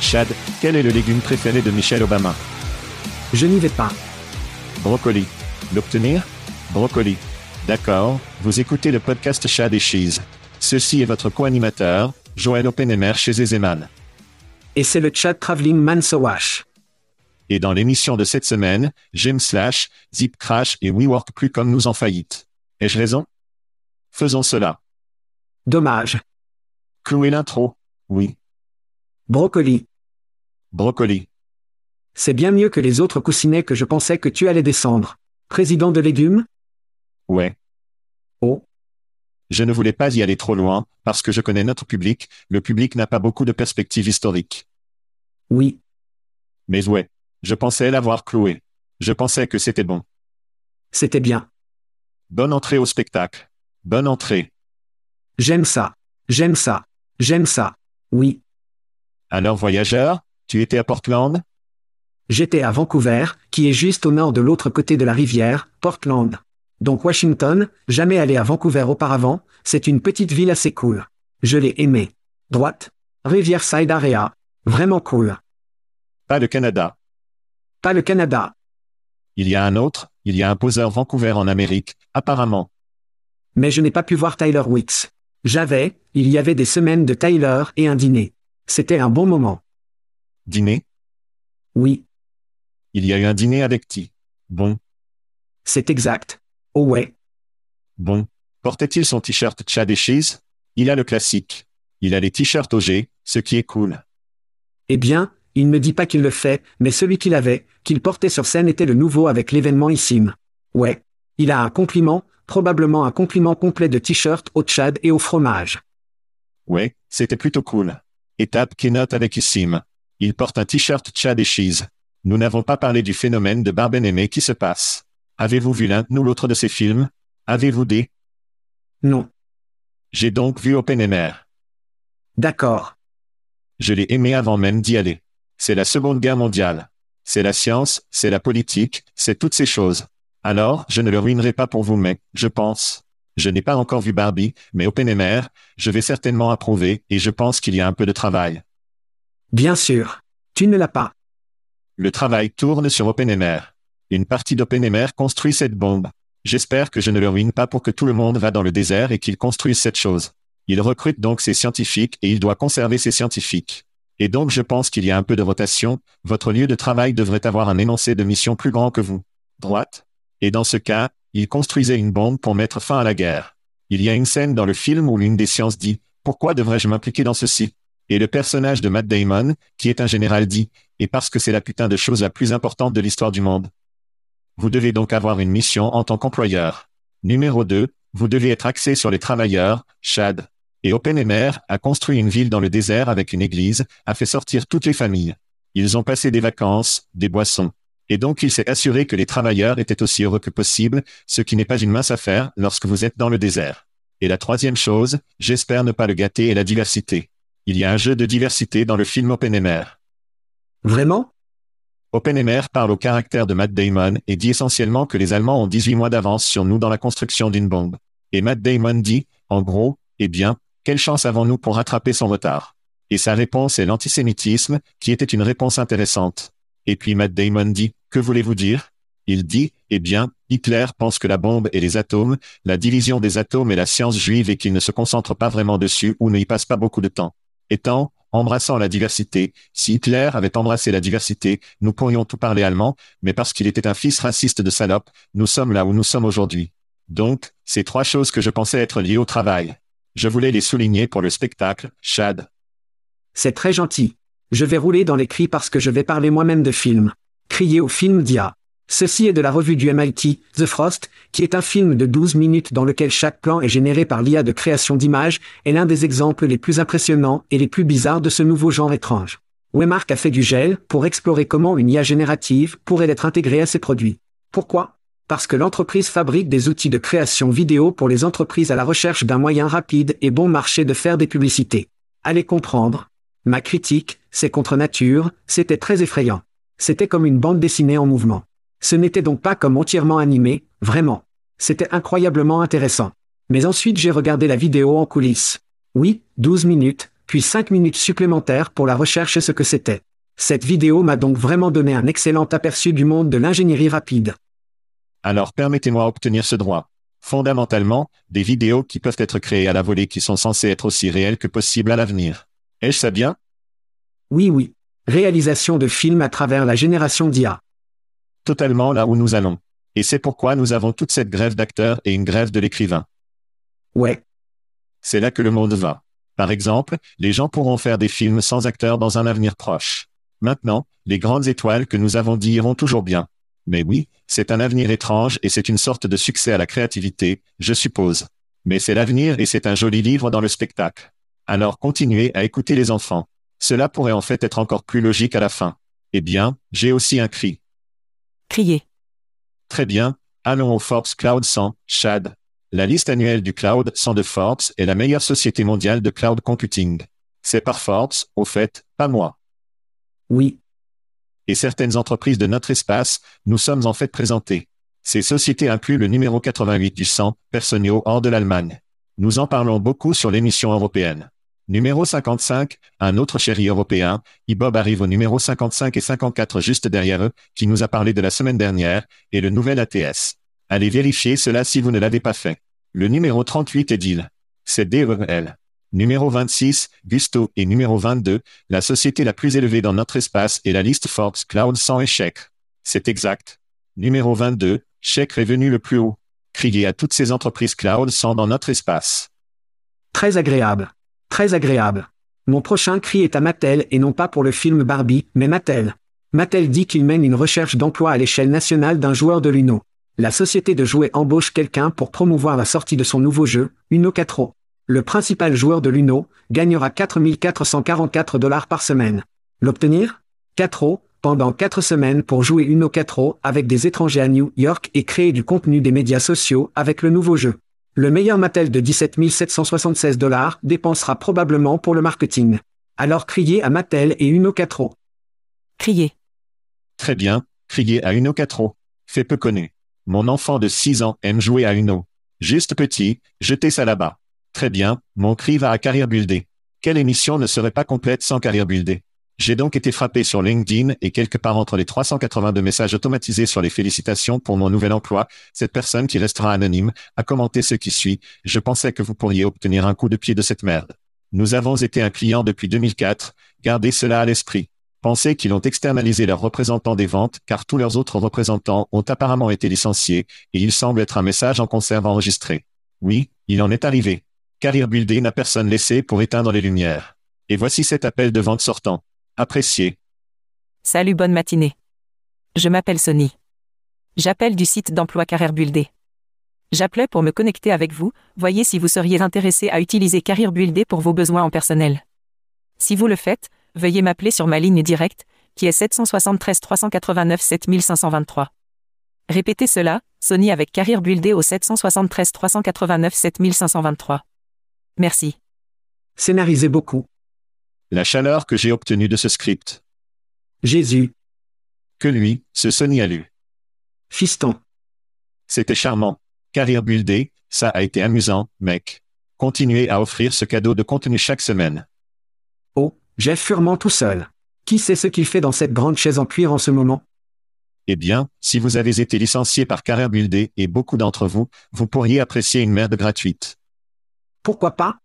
Chad, quel est le légume préféré de Michelle Obama? Je n'y vais pas. Brocoli. L'obtenir? Brocoli. D'accord, vous écoutez le podcast Chad et Cheese. Ceci est votre co-animateur, Joël Oppenheimer chez Ezeman. Et c'est le chat Traveling Man Sowash. Et dans l'émission de cette semaine, Jim Slash, Zip Crash et WeWork plus comme nous en faillite. Ai-je raison? Faisons cela. Dommage. Clouer l'intro. Oui. Brocoli. Brocoli. C'est bien mieux que les autres coussinets que je pensais que tu allais descendre. Président de légumes? Ouais. Oh. Je ne voulais pas y aller trop loin, parce que je connais notre public, le public n'a pas beaucoup de perspectives historiques. Oui. Mais ouais. Je pensais l'avoir cloué. Je pensais que c'était bon. C'était bien. Bonne entrée au spectacle. Bonne entrée. J'aime ça. J'aime ça. J'aime ça. Oui. Alors voyageur, tu étais à Portland? J'étais à Vancouver, qui est juste au nord de l'autre côté de la rivière, Portland. Donc Washington, jamais allé à Vancouver auparavant, c'est une petite ville assez cool. Je l'ai aimé. Droite. Riverside Area. Vraiment cool. Pas le Canada. Pas le Canada. Il y a un autre, il y a un poseur Vancouver en Amérique, apparemment. Mais je n'ai pas pu voir Tyler Wicks. J'avais, il y avait des semaines de Tyler et un dîner. C'était un bon moment. Dîner? Oui, Il y a eu un dîner avec T. Bon, c'est exact. Oh ouais. bon. Portait-il son t-shirt Chad et Cheese? Il a le classique. Il a les t-shirts OG, ce qui est cool. Eh bien, il ne dit pas qu'il le fait, mais celui qu'il avait, qu'il portait sur scène était le nouveau avec l'événement Issim. Ouais. Il a un compliment, probablement un compliment complet de t-shirt au Tchad et au fromage. Ouais, c'était plutôt cool. Étape keynote avec Issim. Il porte un t-shirt Chad et Cheese. Nous n'avons pas parlé du phénomène de Barben-Aimé qui se passe. Avez-vous vu l'un ou l'autre de ces films? Avez-vous des? Non. J'ai donc vu Oppenheimer. D'accord. Je l'ai aimé avant même d'y aller. C'est la Seconde Guerre mondiale. C'est la science, c'est la politique, c'est toutes ces choses. Alors, je ne le ruinerai pas pour vous, mais, je pense. Je n'ai pas encore vu Barbie, mais Oppenheimer, je vais certainement approuver, et je pense qu'il y a un peu de travail. Bien sûr. Tu ne l'as pas. Le travail tourne sur Oppenheimer. Une partie d'Oppenheimer construit cette bombe. J'espère que je ne le ruine pas pour que tout le monde va dans le désert et qu'il construise cette chose. Il recrute donc ses scientifiques et il doit conserver ses scientifiques. Et donc je pense qu'il y a un peu de rotation, votre lieu de travail devrait avoir un énoncé de mission plus grand que vous. Droite Et dans ce cas, il construisait une bombe pour mettre fin à la guerre. Il y a une scène dans le film où l'une des sciences dit ⁇ Pourquoi devrais-je m'impliquer dans ceci ?⁇ Et le personnage de Matt Damon, qui est un général, dit ⁇ Et parce que c'est la putain de chose la plus importante de l'histoire du monde. Vous devez donc avoir une mission en tant qu'employeur. Numéro 2, vous devez être axé sur les travailleurs, Chad. Et Oppenheimer a construit une ville dans le désert avec une église, a fait sortir toutes les familles. Ils ont passé des vacances, des boissons. Et donc il s'est assuré que les travailleurs étaient aussi heureux que possible, ce qui n'est pas une mince affaire lorsque vous êtes dans le désert. Et la troisième chose, j'espère ne pas le gâter, est la diversité. Il y a un jeu de diversité dans le film Oppenheimer. Vraiment? Oppenheimer parle au caractère de Matt Damon et dit essentiellement que les Allemands ont 18 mois d'avance sur nous dans la construction d'une bombe. Et Matt Damon dit, en gros, eh bien, quelle chance avons-nous pour rattraper son retard? Et sa réponse est l'antisémitisme, qui était une réponse intéressante. Et puis Matt Damon dit, que voulez-vous dire? Il dit, eh bien, Hitler pense que la bombe et les atomes, la division des atomes et la science juive et qu'il ne se concentre pas vraiment dessus ou ne y passe pas beaucoup de temps. Étant, embrassant la diversité, si Hitler avait embrassé la diversité, nous pourrions tout parler allemand, mais parce qu'il était un fils raciste de salope, nous sommes là où nous sommes aujourd'hui. Donc, ces trois choses que je pensais être liées au travail. Je voulais les souligner pour le spectacle, Chad. C'est très gentil. Je vais rouler dans les cris parce que je vais parler moi-même de film. Crier au film d'IA. Ceci est de la revue du MIT, The Frost, qui est un film de 12 minutes dans lequel chaque plan est généré par l'IA de création d'images, est l'un des exemples les plus impressionnants et les plus bizarres de ce nouveau genre étrange. Waymark a fait du gel pour explorer comment une IA générative pourrait être intégrée à ses produits. Pourquoi? Parce que l'entreprise fabrique des outils de création vidéo pour les entreprises à la recherche d'un moyen rapide et bon marché de faire des publicités. Allez comprendre. Ma critique, c'est contre nature, c'était très effrayant. C'était comme une bande dessinée en mouvement. Ce n'était donc pas comme entièrement animé, vraiment. C'était incroyablement intéressant. Mais ensuite j'ai regardé la vidéo en coulisses. Oui, 12 minutes, puis 5 minutes supplémentaires pour la recherche et ce que c'était. Cette vidéo m'a donc vraiment donné un excellent aperçu du monde de l'ingénierie rapide. Alors permettez-moi d'obtenir ce droit. Fondamentalement, des vidéos qui peuvent être créées à la volée qui sont censées être aussi réelles que possible à l'avenir. Est-ce ça bien? Oui, oui. Réalisation de films à travers la génération d'IA totalement là où nous allons. Et c'est pourquoi nous avons toute cette grève d'acteurs et une grève de l'écrivain. Ouais. C'est là que le monde va. Par exemple, les gens pourront faire des films sans acteurs dans un avenir proche. Maintenant, les grandes étoiles que nous avons dit iront toujours bien. Mais oui, c'est un avenir étrange et c'est une sorte de succès à la créativité, je suppose. Mais c'est l'avenir et c'est un joli livre dans le spectacle. Alors continuez à écouter les enfants. Cela pourrait en fait être encore plus logique à la fin. Eh bien, j'ai aussi un cri. Crier. Très bien, allons au Forbes Cloud 100, Chad. La liste annuelle du Cloud 100 de Forbes est la meilleure société mondiale de cloud computing. C'est par Forbes, au fait, pas moi. Oui. Et certaines entreprises de notre espace, nous sommes en fait présentés. Ces sociétés incluent le numéro 88 du 100, Personio hors de l'Allemagne. Nous en parlons beaucoup sur l'émission européenne. Numéro 55, un autre chéri européen, Ibob arrive au numéro 55 et 54 juste derrière eux, qui nous a parlé de la semaine dernière, et le nouvel ATS. Allez vérifier cela si vous ne l'avez pas fait. Le numéro 38 est Deal. C'est DEL. Numéro 26, Gusto, et numéro 22, la société la plus élevée dans notre espace est la liste Forbes Cloud sans échec. C'est exact. Numéro 22, chèque revenu le plus haut. Criez à toutes ces entreprises cloud sans dans notre espace. Très agréable. Très agréable. Mon prochain cri est à Mattel et non pas pour le film Barbie, mais Mattel. Mattel dit qu'il mène une recherche d'emploi à l'échelle nationale d'un joueur de l'Uno. La société de jouets embauche quelqu'un pour promouvoir la sortie de son nouveau jeu, Uno 4 Le principal joueur de l'Uno gagnera 4444 dollars par semaine. L'obtenir? 4 pendant 4 semaines pour jouer Uno 4 avec des étrangers à New York et créer du contenu des médias sociaux avec le nouveau jeu. Le meilleur Mattel de 17 776 dollars dépensera probablement pour le marketing. Alors criez à Mattel et Uno 4 Criez. Très bien, criez à Uno 4 Fait peu connu. Mon enfant de 6 ans aime jouer à Uno. Juste petit, jetez ça là-bas. Très bien, mon cri va à Carrière Buildé. Quelle émission ne serait pas complète sans Carrière Buildé j'ai donc été frappé sur LinkedIn et quelque part entre les 382 messages automatisés sur les félicitations pour mon nouvel emploi, cette personne qui restera anonyme a commenté ce qui suit. Je pensais que vous pourriez obtenir un coup de pied de cette merde. Nous avons été un client depuis 2004. Gardez cela à l'esprit. Pensez qu'ils ont externalisé leurs représentants des ventes car tous leurs autres représentants ont apparemment été licenciés et il semble être un message en conserve enregistré. Oui, il en est arrivé. Carrière Buildé n'a personne laissé pour éteindre les lumières. Et voici cet appel de vente sortant. Apprécié. Salut, bonne matinée. Je m'appelle Sony. J'appelle du site d'emploi Carrière Buildé. J'appelais pour me connecter avec vous, voyez si vous seriez intéressé à utiliser Carrière Buildé pour vos besoins en personnel. Si vous le faites, veuillez m'appeler sur ma ligne directe, qui est 773 389 7523. Répétez cela, Sony avec Carrière Buildé au 773 389 7523. Merci. Scénarisez beaucoup. La chaleur que j'ai obtenue de ce script. Jésus. Que lui, ce Sony a lu. Fiston. C'était charmant. Carrière buildé, ça a été amusant, mec. Continuez à offrir ce cadeau de contenu chaque semaine. Oh, Jeff Furman tout seul. Qui sait ce qu'il fait dans cette grande chaise en cuir en ce moment? Eh bien, si vous avez été licencié par Carrière buildé et beaucoup d'entre vous, vous pourriez apprécier une merde gratuite. Pourquoi pas?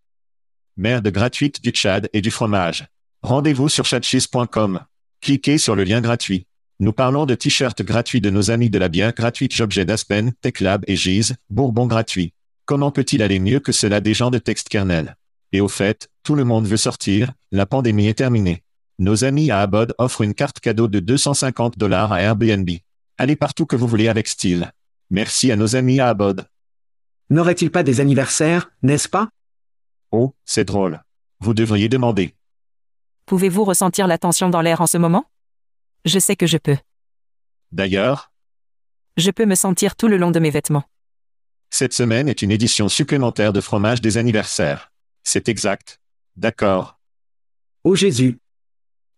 Merde gratuite du Tchad et du fromage. Rendez-vous sur chatcheese.com. Cliquez sur le lien gratuit. Nous parlons de t-shirts gratuits de nos amis de la bière gratuite Jobjet d'Aspen, TechLab et Giz, Bourbon gratuit. Comment peut-il aller mieux que cela des gens de texte kernel? Et au fait, tout le monde veut sortir, la pandémie est terminée. Nos amis à Abod offrent une carte cadeau de 250 dollars à Airbnb. Allez partout que vous voulez avec style. Merci à nos amis à Abod. N'aurait-il pas des anniversaires, n'est-ce pas? Oh, c'est drôle. Vous devriez demander. Pouvez-vous ressentir la tension dans l'air en ce moment? Je sais que je peux. D'ailleurs, Je peux me sentir tout le long de mes vêtements. cette semaine est une édition supplémentaire de fromage des anniversaires. C'est exact. D'accord. Oh Jésus.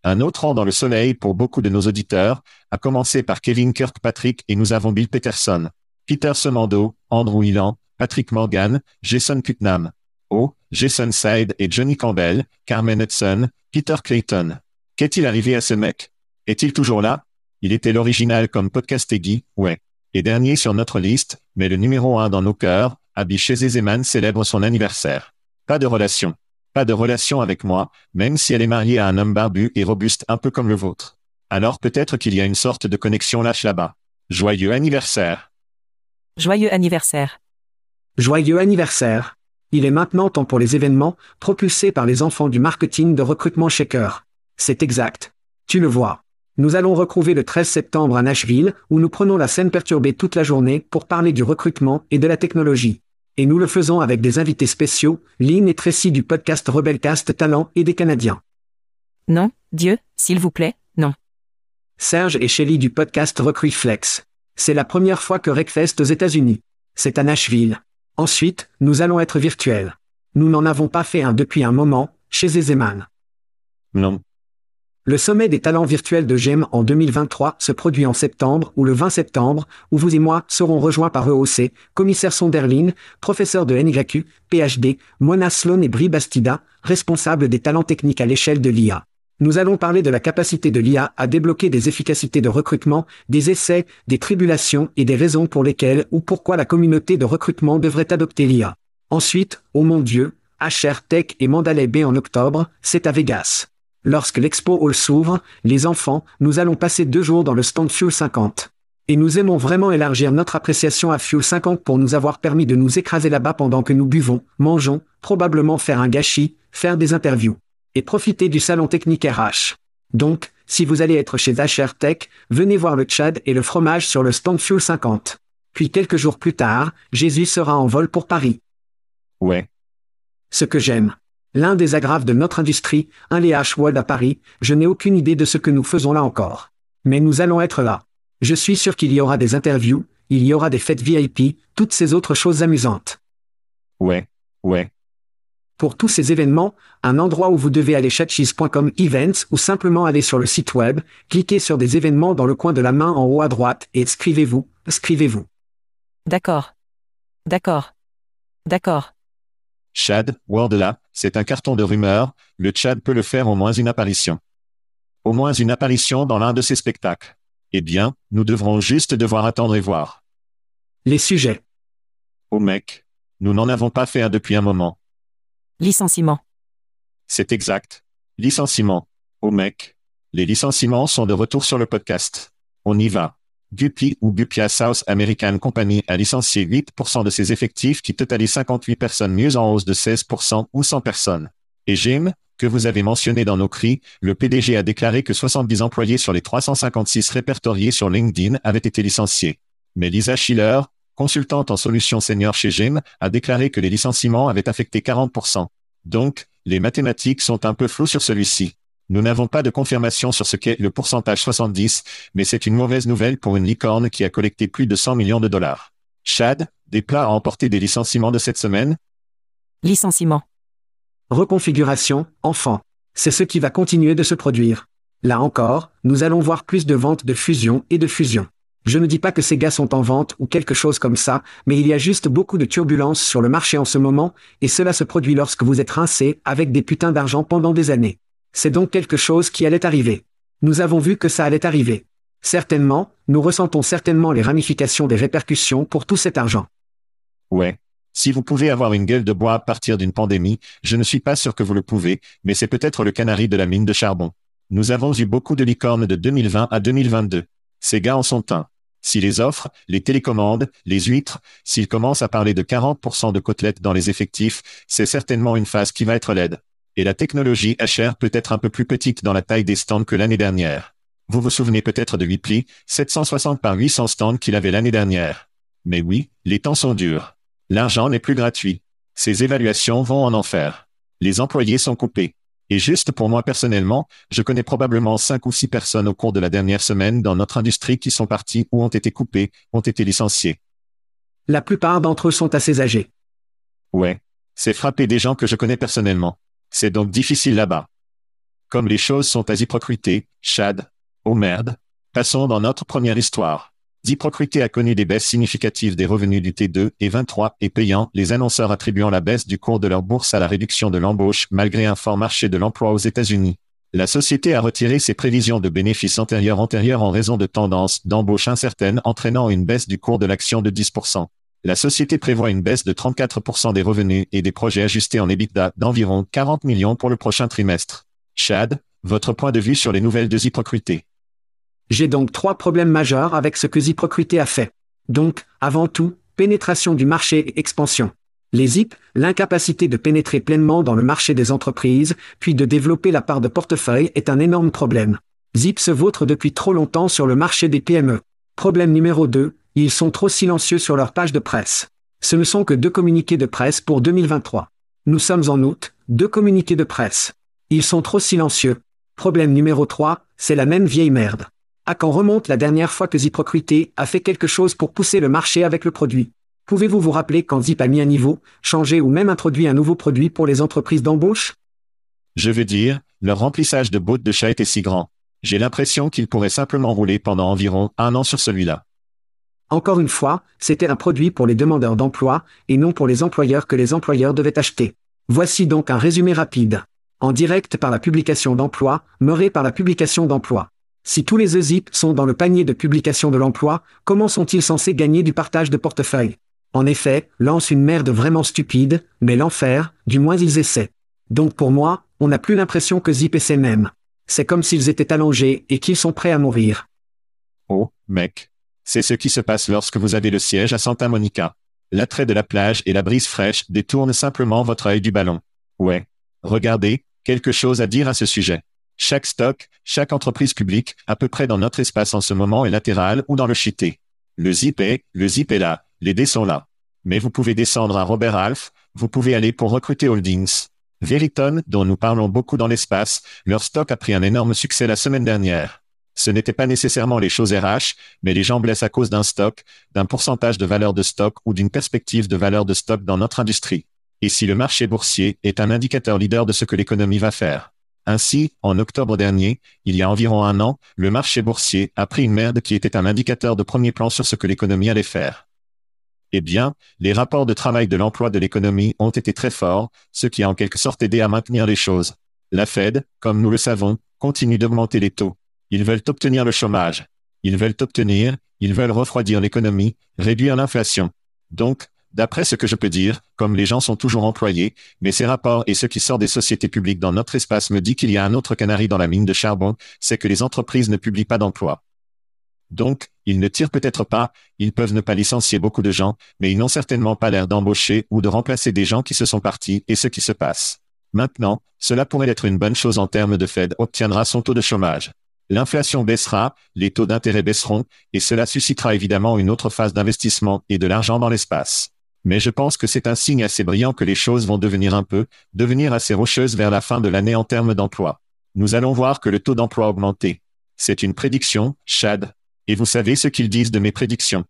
Un autre rang dans le soleil pour beaucoup de nos auditeurs, à commencer par Kevin Kirkpatrick et nous avons Bill Peterson, Peter Semando, Andrew Hillan, Patrick Morgan, Jason Putnam. Oh, Jason Side et Johnny Campbell, Carmen Hudson, Peter Clayton. Qu'est-il arrivé à ce mec? Est-il toujours là? Il était l'original comme podcast Eggy, ouais. Et dernier sur notre liste, mais le numéro un dans nos cœurs, Abby Zeman célèbre son anniversaire. Pas de relation. Pas de relation avec moi, même si elle est mariée à un homme barbu et robuste un peu comme le vôtre. Alors peut-être qu'il y a une sorte de connexion lâche là-bas. Joyeux anniversaire. Joyeux anniversaire. Joyeux anniversaire. Il est maintenant temps pour les événements, propulsés par les enfants du marketing de recrutement Shaker. C'est exact. Tu le vois. Nous allons retrouver le 13 septembre à Nashville, où nous prenons la scène perturbée toute la journée pour parler du recrutement et de la technologie. Et nous le faisons avec des invités spéciaux, Lynn et Tracy du podcast Rebelcast Talent et des Canadiens. Non, Dieu, s'il vous plaît, non. Serge et Shelly du podcast Recruit Flex. C'est la première fois que Recfest aux États-Unis. C'est à Nashville. Ensuite, nous allons être virtuels. Nous n'en avons pas fait un depuis un moment, chez Zeman. Non. Le sommet des talents virtuels de GEM en 2023 se produit en septembre ou le 20 septembre, où vous et moi serons rejoints par EOC, commissaire Sonderlin, professeur de NYQ, PhD, Mona Sloan et Brie Bastida, responsable des talents techniques à l'échelle de l'IA. Nous allons parler de la capacité de l'IA à débloquer des efficacités de recrutement, des essais, des tribulations et des raisons pour lesquelles ou pourquoi la communauté de recrutement devrait adopter l'IA. Ensuite, oh mon Dieu, HR Tech et Mandalay Bay en octobre, c'est à Vegas. Lorsque l'Expo Hall s'ouvre, les enfants, nous allons passer deux jours dans le stand Fuel 50. Et nous aimons vraiment élargir notre appréciation à Fuel 50 pour nous avoir permis de nous écraser là-bas pendant que nous buvons, mangeons, probablement faire un gâchis, faire des interviews. Et profiter du salon technique RH. Donc, si vous allez être chez HR Tech, venez voir le Tchad et le fromage sur le stand Fuel 50. Puis quelques jours plus tard, Jésus sera en vol pour Paris. Ouais. Ce que j'aime. L'un des agraves de notre industrie, un les H-World à Paris, je n'ai aucune idée de ce que nous faisons là encore. Mais nous allons être là. Je suis sûr qu'il y aura des interviews, il y aura des fêtes VIP, toutes ces autres choses amusantes. Ouais. Ouais. Pour tous ces événements, un endroit où vous devez aller chatcheese.com events ou simplement aller sur le site web, cliquez sur des événements dans le coin de la main en haut à droite et inscrivez-vous, inscrivez-vous. D'accord. D'accord. D'accord. Chad, Wordla, c'est un carton de rumeurs, le Tchad peut le faire au moins une apparition. Au moins une apparition dans l'un de ses spectacles. Eh bien, nous devrons juste devoir attendre et voir. Les sujets. Oh mec. Nous n'en avons pas fait un depuis un moment. Licenciement. C'est exact. Licenciement. Oh mec. Les licenciements sont de retour sur le podcast. On y va. Guppy ou Gupia South American Company a licencié 8% de ses effectifs qui totalisent 58 personnes mieux en hausse de 16% ou 100 personnes. Et Jim, que vous avez mentionné dans nos cris, le PDG a déclaré que 70 employés sur les 356 répertoriés sur LinkedIn avaient été licenciés. Mais Lisa Schiller, consultante en solutions senior chez GEM, a déclaré que les licenciements avaient affecté 40%. Donc, les mathématiques sont un peu floues sur celui-ci. Nous n'avons pas de confirmation sur ce qu'est le pourcentage 70, mais c'est une mauvaise nouvelle pour une licorne qui a collecté plus de 100 millions de dollars. Chad, des plats à emporter des licenciements de cette semaine? Licenciement. Reconfiguration, enfant. C'est ce qui va continuer de se produire. Là encore, nous allons voir plus de ventes de fusion et de fusion. Je ne dis pas que ces gars sont en vente ou quelque chose comme ça, mais il y a juste beaucoup de turbulences sur le marché en ce moment, et cela se produit lorsque vous êtes rincé avec des putains d'argent pendant des années. C'est donc quelque chose qui allait arriver. Nous avons vu que ça allait arriver. Certainement, nous ressentons certainement les ramifications des répercussions pour tout cet argent. Ouais. Si vous pouvez avoir une gueule de bois à partir d'une pandémie, je ne suis pas sûr que vous le pouvez, mais c'est peut-être le canari de la mine de charbon. Nous avons eu beaucoup de licornes de 2020 à 2022. Ces gars en sont un. Si les offres, les télécommandes, les huîtres, s'ils commencent à parler de 40% de côtelettes dans les effectifs, c'est certainement une phase qui va être laide. Et la technologie HR peut être un peu plus petite dans la taille des stands que l'année dernière. Vous vous souvenez peut-être de Whipley, 760 par 800 stands qu'il avait l'année dernière. Mais oui, les temps sont durs. L'argent n'est plus gratuit. Ces évaluations vont en enfer. Les employés sont coupés. Et juste pour moi personnellement, je connais probablement cinq ou six personnes au cours de la dernière semaine dans notre industrie qui sont parties ou ont été coupées, ont été licenciées. La plupart d'entre eux sont assez âgés. Ouais. C'est frapper des gens que je connais personnellement. C'est donc difficile là-bas. Comme les choses sont à Ziprocrité, Chad. Oh merde. Passons dans notre première histoire. Ziprocrité a connu des baisses significatives des revenus du T2 et 23 et payant, les annonceurs attribuant la baisse du cours de leur bourse à la réduction de l'embauche malgré un fort marché de l'emploi aux États-Unis. La société a retiré ses prévisions de bénéfices antérieurs antérieurs en raison de tendances d'embauche incertaines entraînant une baisse du cours de l'action de 10%. La société prévoit une baisse de 34% des revenus et des projets ajustés en EBITDA d'environ 40 millions pour le prochain trimestre. Chad, votre point de vue sur les nouvelles de Ziprocrité. J'ai donc trois problèmes majeurs avec ce que Ziprocrité a fait. Donc, avant tout, pénétration du marché et expansion. Les ZIP, l'incapacité de pénétrer pleinement dans le marché des entreprises, puis de développer la part de portefeuille est un énorme problème. ZIP se vautre depuis trop longtemps sur le marché des PME. Problème numéro 2, ils sont trop silencieux sur leur page de presse. Ce ne sont que deux communiqués de presse pour 2023. Nous sommes en août, deux communiqués de presse. Ils sont trop silencieux. Problème numéro 3, c'est la même vieille merde. À quand remonte la dernière fois que Ziprocrité a fait quelque chose pour pousser le marché avec le produit Pouvez-vous vous rappeler quand Zip a mis un niveau, changé ou même introduit un nouveau produit pour les entreprises d'embauche? Je veux dire, leur remplissage de bottes de chat était si grand. J'ai l'impression qu'ils pourraient simplement rouler pendant environ un an sur celui-là. Encore une fois, c'était un produit pour les demandeurs d'emploi, et non pour les employeurs que les employeurs devaient acheter. Voici donc un résumé rapide. En direct par la publication d'emploi, meuré par la publication d'emploi. Si tous les EZIP sont dans le panier de publication de l'emploi, comment sont-ils censés gagner du partage de portefeuille? En effet, lance une merde vraiment stupide, mais l'enfer, du moins ils essaient. Donc pour moi, on n'a plus l'impression que Zip essaie même. C'est comme s'ils étaient allongés et qu'ils sont prêts à mourir. Oh, mec. C'est ce qui se passe lorsque vous avez le siège à Santa Monica. L'attrait de la plage et la brise fraîche détournent simplement votre œil du ballon. Ouais. Regardez, quelque chose à dire à ce sujet. Chaque stock, chaque entreprise publique, à peu près dans notre espace en ce moment est latéral ou dans le chité. Le zip est, le zip est là, les dés sont là. Mais vous pouvez descendre à Robert Half, vous pouvez aller pour recruter Holdings. Veriton, dont nous parlons beaucoup dans l'espace, leur stock a pris un énorme succès la semaine dernière. Ce n'était pas nécessairement les choses RH, mais les gens blessent à cause d'un stock, d'un pourcentage de valeur de stock ou d'une perspective de valeur de stock dans notre industrie. Et si le marché boursier est un indicateur leader de ce que l'économie va faire? Ainsi, en octobre dernier, il y a environ un an, le marché boursier a pris une merde qui était un indicateur de premier plan sur ce que l'économie allait faire. Eh bien, les rapports de travail de l'emploi de l'économie ont été très forts, ce qui a en quelque sorte aidé à maintenir les choses. La Fed, comme nous le savons, continue d'augmenter les taux. Ils veulent obtenir le chômage. Ils veulent obtenir, ils veulent refroidir l'économie, réduire l'inflation. Donc, d'après ce que je peux dire, comme les gens sont toujours employés, mais ces rapports et ce qui sort des sociétés publiques dans notre espace me dit qu'il y a un autre canari dans la mine de charbon, c'est que les entreprises ne publient pas d'emplois. Donc, ils ne tirent peut-être pas, ils peuvent ne pas licencier beaucoup de gens, mais ils n'ont certainement pas l'air d'embaucher ou de remplacer des gens qui se sont partis et ce qui se passe. Maintenant, cela pourrait être une bonne chose en termes de Fed obtiendra son taux de chômage. L'inflation baissera, les taux d'intérêt baisseront, et cela suscitera évidemment une autre phase d'investissement et de l'argent dans l'espace. Mais je pense que c'est un signe assez brillant que les choses vont devenir un peu, devenir assez rocheuses vers la fin de l'année en termes d'emploi. Nous allons voir que le taux d'emploi augmenter. C'est une prédiction, Chad. Et vous savez ce qu'ils disent de mes prédictions.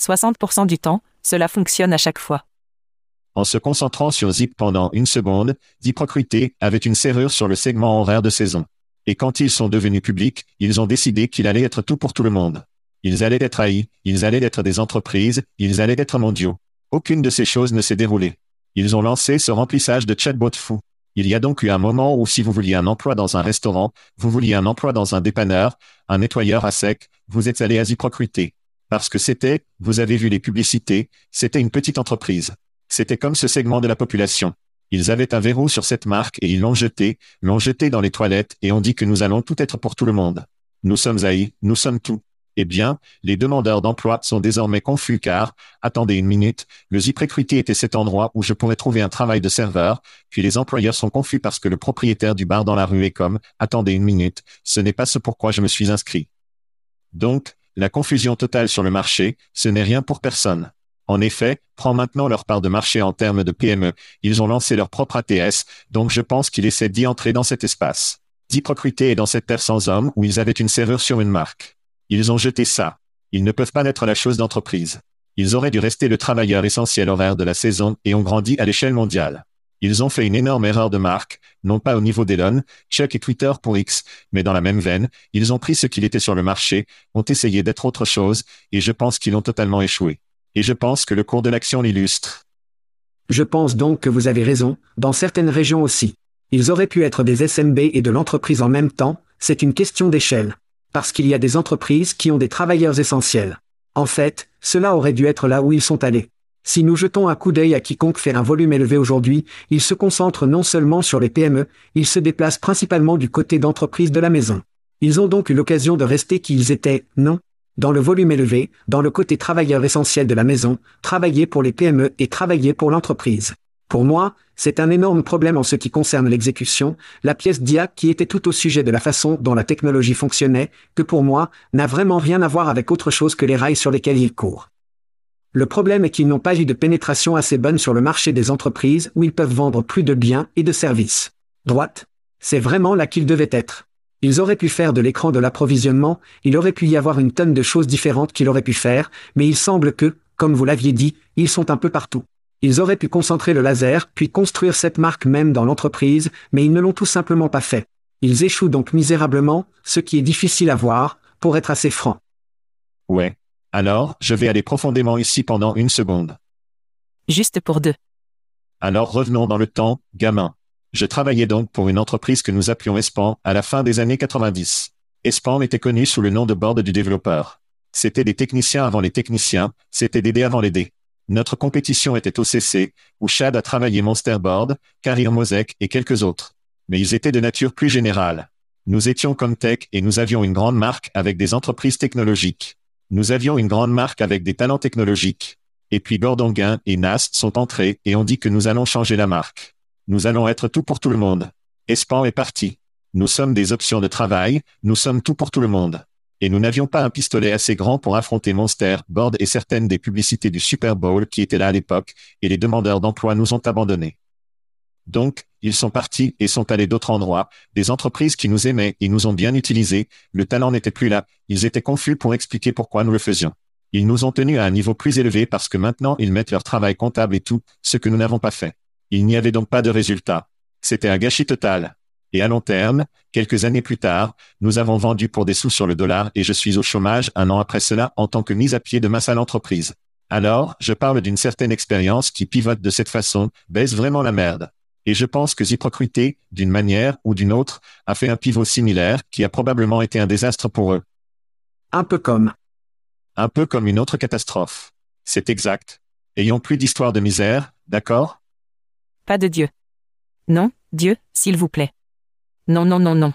60% du temps, cela fonctionne à chaque fois. En se concentrant sur Zip pendant une seconde, Ziprocrité avait une serrure sur le segment horaire de saison. Et quand ils sont devenus publics, ils ont décidé qu'il allait être tout pour tout le monde. Ils allaient être haïs, ils allaient être des entreprises, ils allaient être mondiaux. Aucune de ces choses ne s'est déroulée. Ils ont lancé ce remplissage de chatbot fou. Il y a donc eu un moment où si vous vouliez un emploi dans un restaurant, vous vouliez un emploi dans un dépanneur, un nettoyeur à sec, vous êtes allé à Ziprocrité. Parce que c'était, vous avez vu les publicités, c'était une petite entreprise. C'était comme ce segment de la population. Ils avaient un verrou sur cette marque et ils l'ont jeté, l'ont jeté dans les toilettes et ont dit que nous allons tout être pour tout le monde. Nous sommes haïs, nous sommes tout. Eh bien, les demandeurs d'emploi sont désormais confus car, attendez une minute, le ZipRecruiter était cet endroit où je pourrais trouver un travail de serveur, puis les employeurs sont confus parce que le propriétaire du bar dans la rue est comme, attendez une minute, ce n'est pas ce pourquoi je me suis inscrit. Donc, la confusion totale sur le marché, ce n'est rien pour personne. En effet, prend maintenant leur part de marché en termes de PME. Ils ont lancé leur propre ATS, donc je pense qu'ils essaient d'y entrer dans cet espace. Diprocrité est dans cette terre sans homme où ils avaient une serrure sur une marque. Ils ont jeté ça. Ils ne peuvent pas être la chose d'entreprise. Ils auraient dû rester le travailleur essentiel horaire de la saison et ont grandi à l'échelle mondiale. Ils ont fait une énorme erreur de marque, non pas au niveau d'Elon, Chuck et Twitter pour X, mais dans la même veine, ils ont pris ce qu'il était sur le marché, ont essayé d'être autre chose, et je pense qu'ils ont totalement échoué. Et je pense que le cours de l'action l'illustre. Je pense donc que vous avez raison, dans certaines régions aussi. Ils auraient pu être des SMB et de l'entreprise en même temps, c'est une question d'échelle. Parce qu'il y a des entreprises qui ont des travailleurs essentiels. En fait, cela aurait dû être là où ils sont allés. Si nous jetons un coup d'œil à quiconque fait un volume élevé aujourd'hui, il se concentre non seulement sur les PME, il se déplace principalement du côté d'entreprise de la maison. Ils ont donc eu l'occasion de rester qui ils étaient, non? Dans le volume élevé, dans le côté travailleur essentiel de la maison, travailler pour les PME et travailler pour l'entreprise. Pour moi, c'est un énorme problème en ce qui concerne l'exécution, la pièce d'IA qui était tout au sujet de la façon dont la technologie fonctionnait, que pour moi, n'a vraiment rien à voir avec autre chose que les rails sur lesquels ils courent. Le problème est qu'ils n'ont pas eu de pénétration assez bonne sur le marché des entreprises où ils peuvent vendre plus de biens et de services. Droite. C'est vraiment là qu'ils devaient être. Ils auraient pu faire de l'écran de l'approvisionnement, il aurait pu y avoir une tonne de choses différentes qu'ils auraient pu faire, mais il semble que, comme vous l'aviez dit, ils sont un peu partout. Ils auraient pu concentrer le laser, puis construire cette marque même dans l'entreprise, mais ils ne l'ont tout simplement pas fait. Ils échouent donc misérablement, ce qui est difficile à voir, pour être assez franc. Ouais. Alors, je vais aller profondément ici pendant une seconde. Juste pour deux. Alors revenons dans le temps, gamin. Je travaillais donc pour une entreprise que nous appelions Espan à la fin des années 90. Espan était connu sous le nom de board du développeur. C'était des techniciens avant les techniciens, c'était des dés avant les dés. Notre compétition était au CC, où Chad a travaillé Monsterboard, Carrier Mosek et quelques autres. Mais ils étaient de nature plus générale. Nous étions comme tech et nous avions une grande marque avec des entreprises technologiques. Nous avions une grande marque avec des talents technologiques. Et puis Gordon Gain et Nast sont entrés et ont dit que nous allons changer la marque. Nous allons être tout pour tout le monde. Espan est parti. Nous sommes des options de travail, nous sommes tout pour tout le monde. Et nous n'avions pas un pistolet assez grand pour affronter Monster, Board et certaines des publicités du Super Bowl qui étaient là à l'époque, et les demandeurs d'emploi nous ont abandonnés. Donc, ils sont partis et sont allés d'autres endroits, des entreprises qui nous aimaient et nous ont bien utilisés, le talent n'était plus là, ils étaient confus pour expliquer pourquoi nous le faisions. Ils nous ont tenus à un niveau plus élevé parce que maintenant ils mettent leur travail comptable et tout, ce que nous n'avons pas fait. Il n'y avait donc pas de résultat. C'était un gâchis total. Et à long terme, quelques années plus tard, nous avons vendu pour des sous sur le dollar et je suis au chômage un an après cela en tant que mise à pied de ma sale entreprise. Alors, je parle d'une certaine expérience qui pivote de cette façon, baisse vraiment la merde. Et je pense que Ziprocrité, d'une manière ou d'une autre, a fait un pivot similaire qui a probablement été un désastre pour eux. Un peu comme. Un peu comme une autre catastrophe. C'est exact. Ayons plus d'histoire de misère, d'accord? Pas de Dieu. Non, Dieu, s'il vous plaît. Non, non, non, non.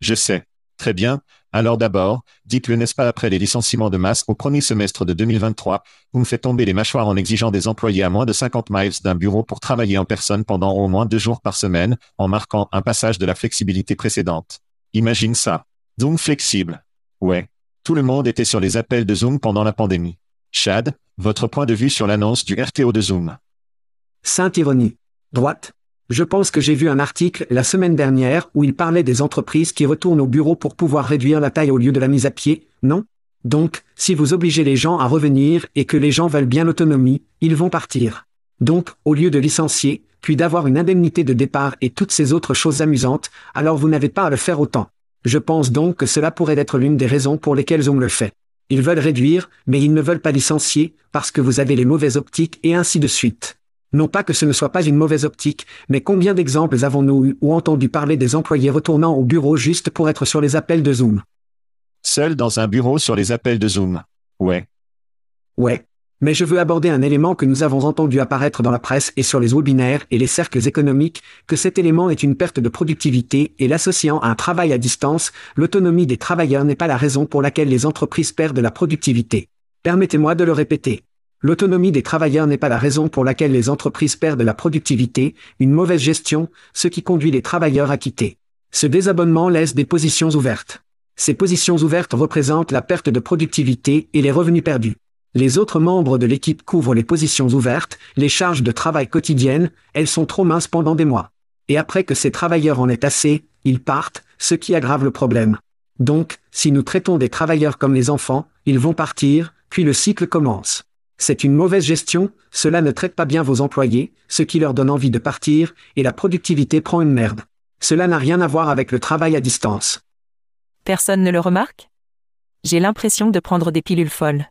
Je sais. Très bien. Alors d'abord, dites-le n'est-ce pas après les licenciements de masse au premier semestre de 2023, vous me faites tomber les mâchoires en exigeant des employés à moins de 50 miles d'un bureau pour travailler en personne pendant au moins deux jours par semaine, en marquant un passage de la flexibilité précédente. Imagine ça. Zoom flexible. Ouais. Tout le monde était sur les appels de Zoom pendant la pandémie. Chad, votre point de vue sur l'annonce du RTO de Zoom. Sainte ironie. Droite. Je pense que j'ai vu un article la semaine dernière où il parlait des entreprises qui retournent au bureau pour pouvoir réduire la taille au lieu de la mise à pied, non? Donc, si vous obligez les gens à revenir et que les gens veulent bien l'autonomie, ils vont partir. Donc, au lieu de licencier, puis d'avoir une indemnité de départ et toutes ces autres choses amusantes, alors vous n'avez pas à le faire autant. Je pense donc que cela pourrait être l'une des raisons pour lesquelles on le fait. Ils veulent réduire, mais ils ne veulent pas licencier, parce que vous avez les mauvaises optiques et ainsi de suite. Non pas que ce ne soit pas une mauvaise optique, mais combien d'exemples avons-nous eu ou entendu parler des employés retournant au bureau juste pour être sur les appels de Zoom? Seul dans un bureau sur les appels de Zoom. Ouais. Ouais. Mais je veux aborder un élément que nous avons entendu apparaître dans la presse et sur les webinaires et les cercles économiques, que cet élément est une perte de productivité et l'associant à un travail à distance, l'autonomie des travailleurs n'est pas la raison pour laquelle les entreprises perdent la productivité. Permettez-moi de le répéter. L'autonomie des travailleurs n'est pas la raison pour laquelle les entreprises perdent la productivité, une mauvaise gestion, ce qui conduit les travailleurs à quitter. Ce désabonnement laisse des positions ouvertes. Ces positions ouvertes représentent la perte de productivité et les revenus perdus. Les autres membres de l'équipe couvrent les positions ouvertes, les charges de travail quotidiennes, elles sont trop minces pendant des mois. Et après que ces travailleurs en aient assez, ils partent, ce qui aggrave le problème. Donc, si nous traitons des travailleurs comme les enfants, ils vont partir, puis le cycle commence. C'est une mauvaise gestion, cela ne traite pas bien vos employés, ce qui leur donne envie de partir, et la productivité prend une merde. Cela n'a rien à voir avec le travail à distance. Personne ne le remarque? J'ai l'impression de prendre des pilules folles.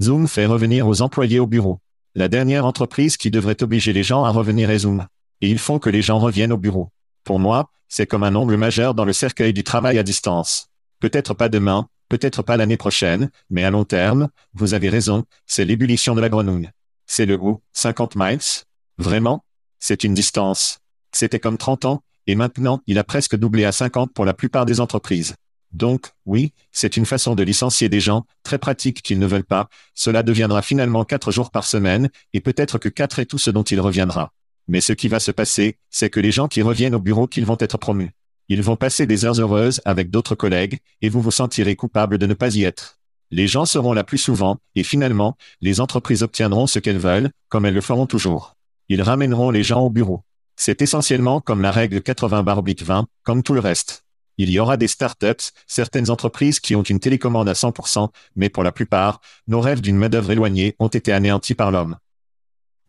Zoom fait revenir aux employés au bureau. La dernière entreprise qui devrait obliger les gens à revenir est Zoom. Et ils font que les gens reviennent au bureau. Pour moi, c'est comme un ongle majeur dans le cercueil du travail à distance. Peut-être pas demain, peut-être pas l'année prochaine, mais à long terme, vous avez raison, c'est l'ébullition de la grenouille. C'est le où 50 miles Vraiment? C'est une distance. C'était comme 30 ans, et maintenant, il a presque doublé à 50 pour la plupart des entreprises. Donc, oui, c'est une façon de licencier des gens, très pratique qu'ils ne veulent pas, cela deviendra finalement quatre jours par semaine, et peut-être que quatre est tout ce dont il reviendra. Mais ce qui va se passer, c'est que les gens qui reviennent au bureau qu'ils vont être promus. Ils vont passer des heures heureuses avec d'autres collègues, et vous vous sentirez coupable de ne pas y être. Les gens seront là plus souvent, et finalement, les entreprises obtiendront ce qu'elles veulent, comme elles le feront toujours. Ils ramèneront les gens au bureau. C'est essentiellement comme la règle 80 20, comme tout le reste. Il y aura des startups, certaines entreprises qui ont une télécommande à 100%, mais pour la plupart, nos rêves d'une main-d'œuvre éloignée ont été anéantis par l'homme.